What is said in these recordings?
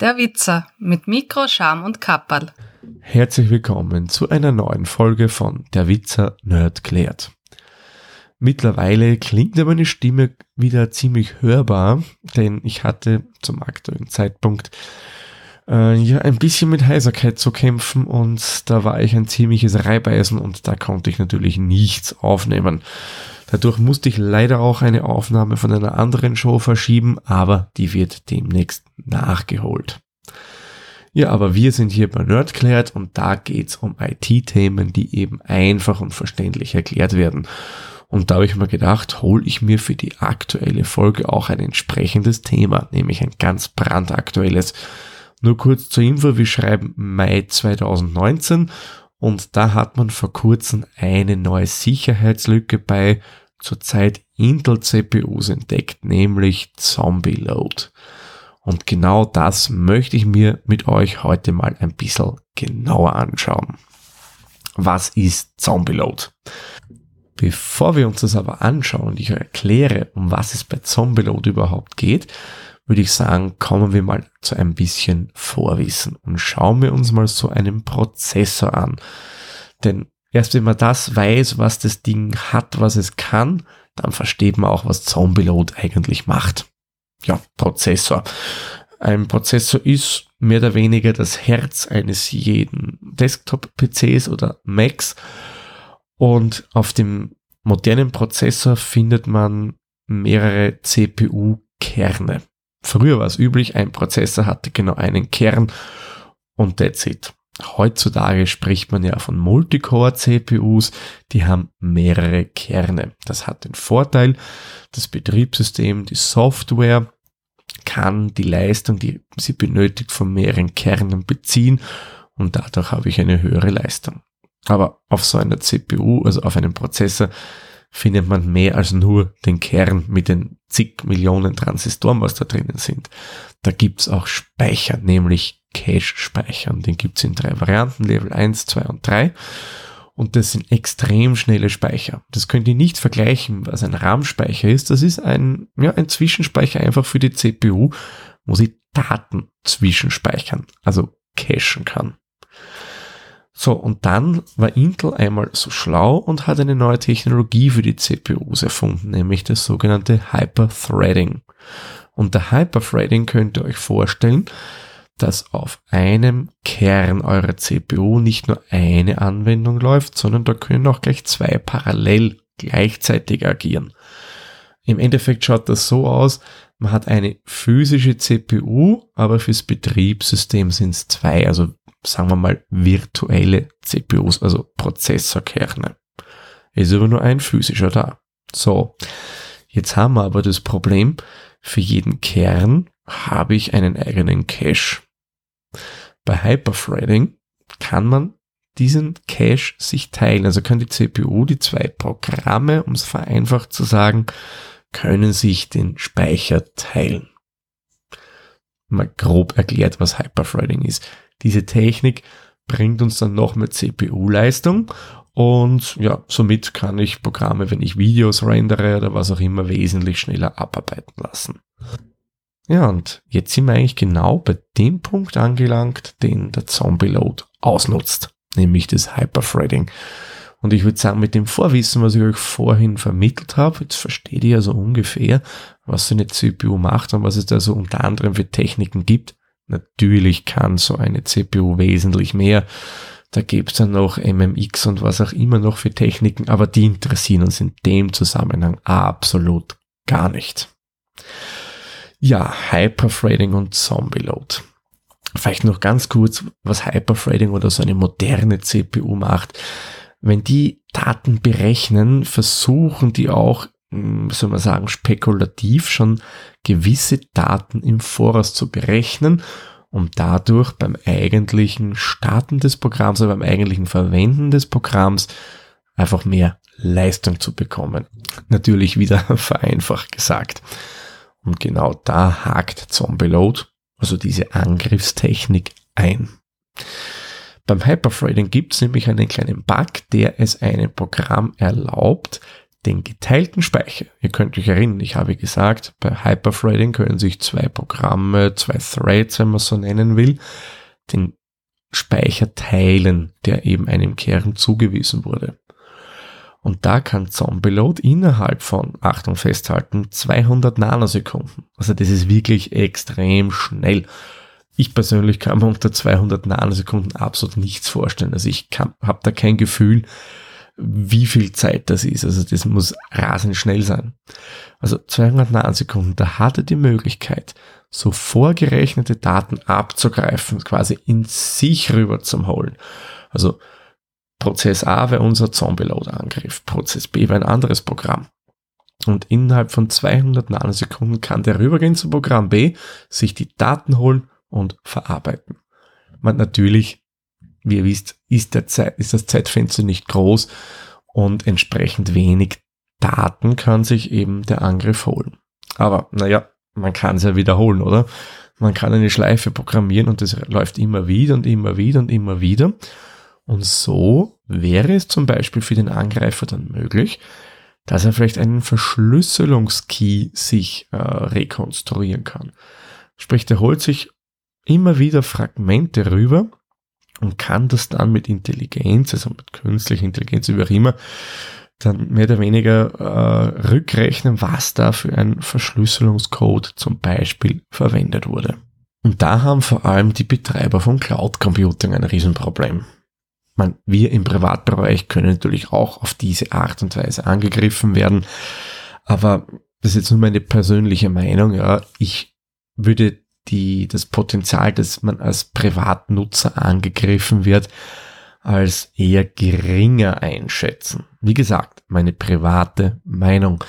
Der Witzer mit Mikro, Scham und Kapperl. Herzlich willkommen zu einer neuen Folge von Der Witzer Nerd klärt. Mittlerweile klingt aber meine Stimme wieder ziemlich hörbar, denn ich hatte zum aktuellen Zeitpunkt äh, ja ein bisschen mit Heiserkeit zu kämpfen und da war ich ein ziemliches Reibeisen und da konnte ich natürlich nichts aufnehmen. Dadurch musste ich leider auch eine Aufnahme von einer anderen Show verschieben, aber die wird demnächst nachgeholt. Ja, aber wir sind hier bei Nerdklärt und da geht's um IT-Themen, die eben einfach und verständlich erklärt werden. Und da habe ich mir gedacht, hole ich mir für die aktuelle Folge auch ein entsprechendes Thema, nämlich ein ganz brandaktuelles. Nur kurz zur Info, wir schreiben Mai 2019 und da hat man vor kurzem eine neue Sicherheitslücke bei zurzeit Intel CPUs entdeckt, nämlich Zombie Load. Und genau das möchte ich mir mit euch heute mal ein bisschen genauer anschauen. Was ist Zombie Load? Bevor wir uns das aber anschauen und ich erkläre, um was es bei Zombie Load überhaupt geht, würde ich sagen, kommen wir mal zu ein bisschen Vorwissen und schauen wir uns mal so einen Prozessor an. Denn erst wenn man das weiß, was das Ding hat, was es kann, dann versteht man auch, was Zombie Load eigentlich macht. Ja, Prozessor. Ein Prozessor ist mehr oder weniger das Herz eines jeden Desktop-PCs oder Macs. Und auf dem modernen Prozessor findet man mehrere CPU-Kerne. Früher war es üblich, ein Prozessor hatte genau einen Kern und that's it. Heutzutage spricht man ja von Multicore-CPUs, die haben mehrere Kerne. Das hat den Vorteil, das Betriebssystem, die Software kann die Leistung, die sie benötigt, von mehreren Kernen beziehen und dadurch habe ich eine höhere Leistung. Aber auf so einer CPU, also auf einem Prozessor, findet man mehr als nur den Kern mit den zig Millionen Transistoren, was da drinnen sind. Da gibt's auch Speicher, nämlich Cache-Speichern. Den gibt's in drei Varianten, Level 1, 2 und 3. Und das sind extrem schnelle Speicher. Das könnt ihr nicht vergleichen, was ein RAM-Speicher ist. Das ist ein, ja, ein Zwischenspeicher einfach für die CPU, wo sie Daten zwischenspeichern, also cachen kann. So, und dann war Intel einmal so schlau und hat eine neue Technologie für die CPUs erfunden, nämlich das sogenannte Hyperthreading. Unter Hyperthreading könnt ihr euch vorstellen, dass auf einem Kern eurer CPU nicht nur eine Anwendung läuft, sondern da können auch gleich zwei parallel gleichzeitig agieren. Im Endeffekt schaut das so aus, man hat eine physische CPU, aber fürs Betriebssystem sind es zwei, also sagen wir mal, virtuelle CPUs, also Prozessorkerne. Ist aber nur ein physischer da. So, jetzt haben wir aber das Problem, für jeden Kern habe ich einen eigenen Cache. Bei Hyperthreading kann man diesen Cache sich teilen. Also kann die CPU, die zwei Programme, um es vereinfacht zu sagen, können sich den Speicher teilen. Mal grob erklärt, was Hyperthreading ist. Diese Technik bringt uns dann noch mehr CPU-Leistung und ja, somit kann ich Programme, wenn ich Videos rendere oder was auch immer, wesentlich schneller abarbeiten lassen. Ja, und jetzt sind wir eigentlich genau bei dem Punkt angelangt, den der Zombie Load ausnutzt, nämlich das Hyperthreading. Und ich würde sagen, mit dem Vorwissen, was ich euch vorhin vermittelt habe, jetzt versteht ihr ja so ungefähr, was so eine CPU macht und was es da so unter anderem für Techniken gibt. Natürlich kann so eine CPU wesentlich mehr. Da gibt's dann noch MMX und was auch immer noch für Techniken, aber die interessieren uns in dem Zusammenhang absolut gar nicht. Ja, Hyperthreading und Zombie Load. Vielleicht noch ganz kurz, was Hyperthreading oder so eine moderne CPU macht. Wenn die Daten berechnen, versuchen die auch hm, soll man sagen, spekulativ schon gewisse Daten im Voraus zu berechnen, um dadurch beim eigentlichen Starten des Programms oder beim eigentlichen Verwenden des Programms einfach mehr Leistung zu bekommen. Natürlich wieder vereinfacht gesagt. Und genau da hakt Zombie Load, also diese Angriffstechnik, ein. Beim Hyperthreading gibt es nämlich einen kleinen Bug, der es einem Programm erlaubt, den geteilten Speicher. Ihr könnt euch erinnern, ich habe gesagt, bei Hyperthreading können sich zwei Programme, zwei Threads, wenn man so nennen will, den Speicher teilen, der eben einem Kern zugewiesen wurde. Und da kann Zombieload innerhalb von, Achtung festhalten, 200 Nanosekunden. Also das ist wirklich extrem schnell. Ich persönlich kann mir unter 200 Nanosekunden absolut nichts vorstellen. Also ich habe da kein Gefühl, wie viel Zeit das ist. Also das muss rasend schnell sein. Also 200 Nanosekunden, da hat er die Möglichkeit, so vorgerechnete Daten abzugreifen, quasi in sich rüber zum holen. Also Prozess A wäre unser Zombie-Load-Angriff, Prozess B wäre ein anderes Programm. Und innerhalb von 200 Nanosekunden kann der rübergehen zum Programm B, sich die Daten holen und verarbeiten. Man natürlich, wie ihr wisst, ist, der Zeit, ist das Zeitfenster nicht groß und entsprechend wenig Daten kann sich eben der Angriff holen. Aber naja, man kann es ja wiederholen, oder? Man kann eine Schleife programmieren und das läuft immer wieder und immer wieder und immer wieder. Und so wäre es zum Beispiel für den Angreifer dann möglich, dass er vielleicht einen Verschlüsselungskey sich äh, rekonstruieren kann. Sprich, der holt sich immer wieder Fragmente rüber und kann das dann mit Intelligenz, also mit künstlicher Intelligenz, wie auch immer, dann mehr oder weniger äh, rückrechnen, was da für ein Verschlüsselungscode zum Beispiel verwendet wurde. Und da haben vor allem die Betreiber von Cloud Computing ein Riesenproblem. Man, wir im Privatbereich können natürlich auch auf diese Art und Weise angegriffen werden, aber das ist jetzt nur meine persönliche Meinung, ja, ich würde die, das Potenzial, dass man als Privatnutzer angegriffen wird, als eher geringer einschätzen. Wie gesagt, meine private Meinung.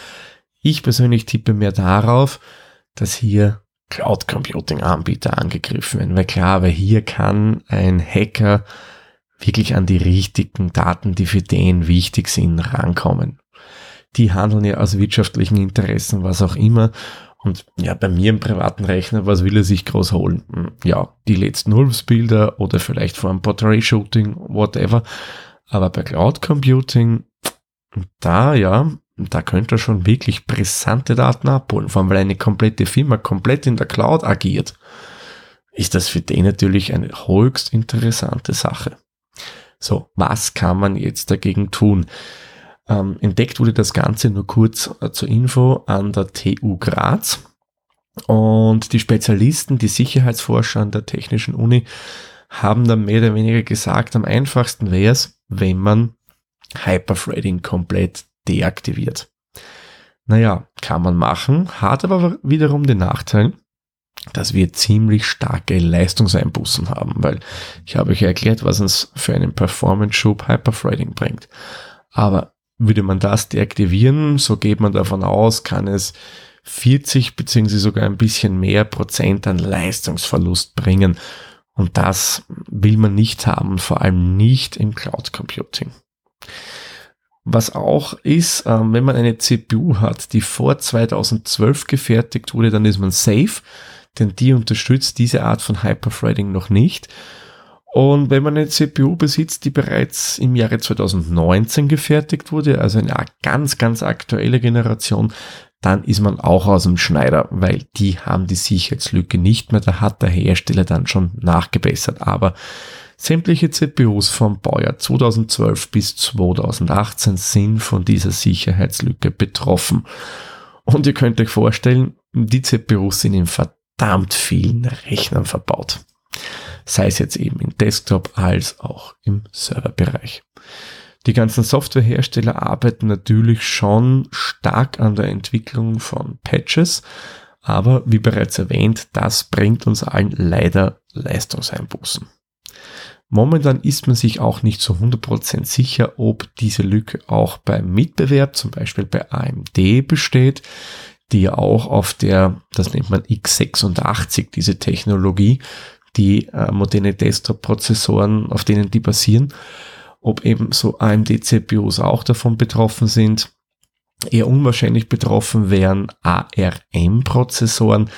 Ich persönlich tippe mehr darauf, dass hier Cloud Computing Anbieter angegriffen werden. Weil klar, weil hier kann ein Hacker wirklich an die richtigen Daten, die für den wichtig sind, rankommen. Die handeln ja aus wirtschaftlichen Interessen, was auch immer. Und ja, bei mir im privaten Rechner, was will er sich groß holen? Hm, ja, die letzten Wolfsbilder oder vielleicht vor einem Portrait-Shooting, whatever. Aber bei Cloud Computing, da ja, da könnte er schon wirklich brisante Daten abholen. Vor allem, weil eine komplette Firma komplett in der Cloud agiert, ist das für den natürlich eine höchst interessante Sache. So, was kann man jetzt dagegen tun? Ähm, entdeckt wurde das Ganze nur kurz äh, zur Info an der TU Graz. Und die Spezialisten, die Sicherheitsforscher an der Technischen Uni, haben dann mehr oder weniger gesagt, am einfachsten wäre es, wenn man Hyperthreading komplett deaktiviert. Naja, kann man machen, hat aber wiederum den Nachteil, dass wir ziemlich starke Leistungseinbußen haben, weil ich habe euch erklärt, was uns für einen Performance-Schub Hyperthreading bringt. Aber würde man das deaktivieren, so geht man davon aus, kann es 40 beziehungsweise sogar ein bisschen mehr Prozent an Leistungsverlust bringen. Und das will man nicht haben, vor allem nicht im Cloud Computing. Was auch ist, ähm, wenn man eine CPU hat, die vor 2012 gefertigt wurde, dann ist man safe, denn die unterstützt diese Art von Hyperthreading noch nicht. Und wenn man eine CPU besitzt, die bereits im Jahre 2019 gefertigt wurde, also eine ganz, ganz aktuelle Generation, dann ist man auch aus dem Schneider, weil die haben die Sicherheitslücke nicht mehr. Da hat der Hersteller dann schon nachgebessert. Aber sämtliche CPUs vom Baujahr 2012 bis 2018 sind von dieser Sicherheitslücke betroffen. Und ihr könnt euch vorstellen, die CPUs sind in verdammt vielen Rechnern verbaut sei es jetzt eben im Desktop als auch im Serverbereich. Die ganzen Softwarehersteller arbeiten natürlich schon stark an der Entwicklung von Patches, aber wie bereits erwähnt, das bringt uns allen leider Leistungseinbußen. Momentan ist man sich auch nicht zu 100% sicher, ob diese Lücke auch beim Mitbewerb, zum Beispiel bei AMD besteht, die auch auf der, das nennt man x86, diese Technologie, die äh, moderne Desktop-Prozessoren, auf denen die basieren, ob eben so AMD-CPUs auch davon betroffen sind. Eher unwahrscheinlich betroffen wären ARM-Prozessoren,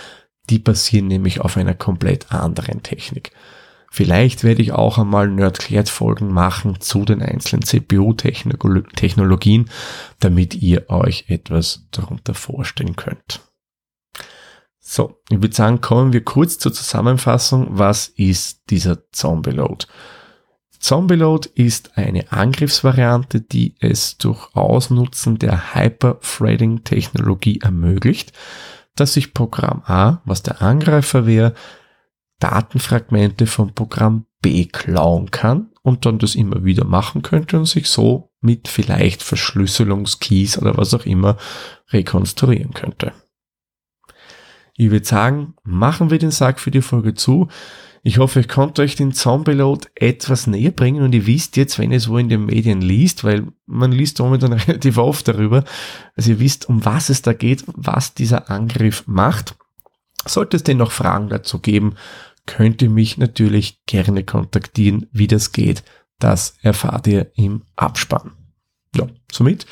die basieren nämlich auf einer komplett anderen Technik. Vielleicht werde ich auch einmal Nerdklärt-Folgen machen zu den einzelnen CPU-Technologien, damit ihr euch etwas darunter vorstellen könnt. So, ich würde sagen, kommen wir kurz zur Zusammenfassung. Was ist dieser Zombie-Load? Zombie-Load ist eine Angriffsvariante, die es durch Ausnutzen der Hyper-Threading-Technologie ermöglicht, dass sich Programm A, was der Angreifer wäre, Datenfragmente vom Programm B klauen kann und dann das immer wieder machen könnte und sich so mit vielleicht Verschlüsselungskeys oder was auch immer rekonstruieren könnte. Ich würde sagen, machen wir den Sack für die Folge zu. Ich hoffe, ich konnte euch den Zombie-Load etwas näher bringen und ihr wisst jetzt, wenn ihr es wo in den Medien liest, weil man liest momentan relativ oft darüber, also ihr wisst, um was es da geht, was dieser Angriff macht. Sollte es denn noch Fragen dazu geben, könnt ihr mich natürlich gerne kontaktieren. Wie das geht, das erfahrt ihr im Abspann. Ja, somit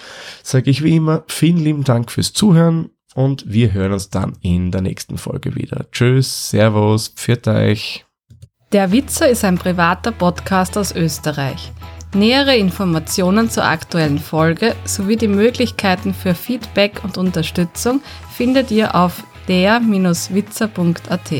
sage ich wie immer vielen lieben Dank fürs Zuhören und wir hören uns dann in der nächsten Folge wieder. Tschüss, Servus, pfiat euch. Der Witzer ist ein privater Podcast aus Österreich. Nähere Informationen zur aktuellen Folge sowie die Möglichkeiten für Feedback und Unterstützung findet ihr auf der-witzer.at.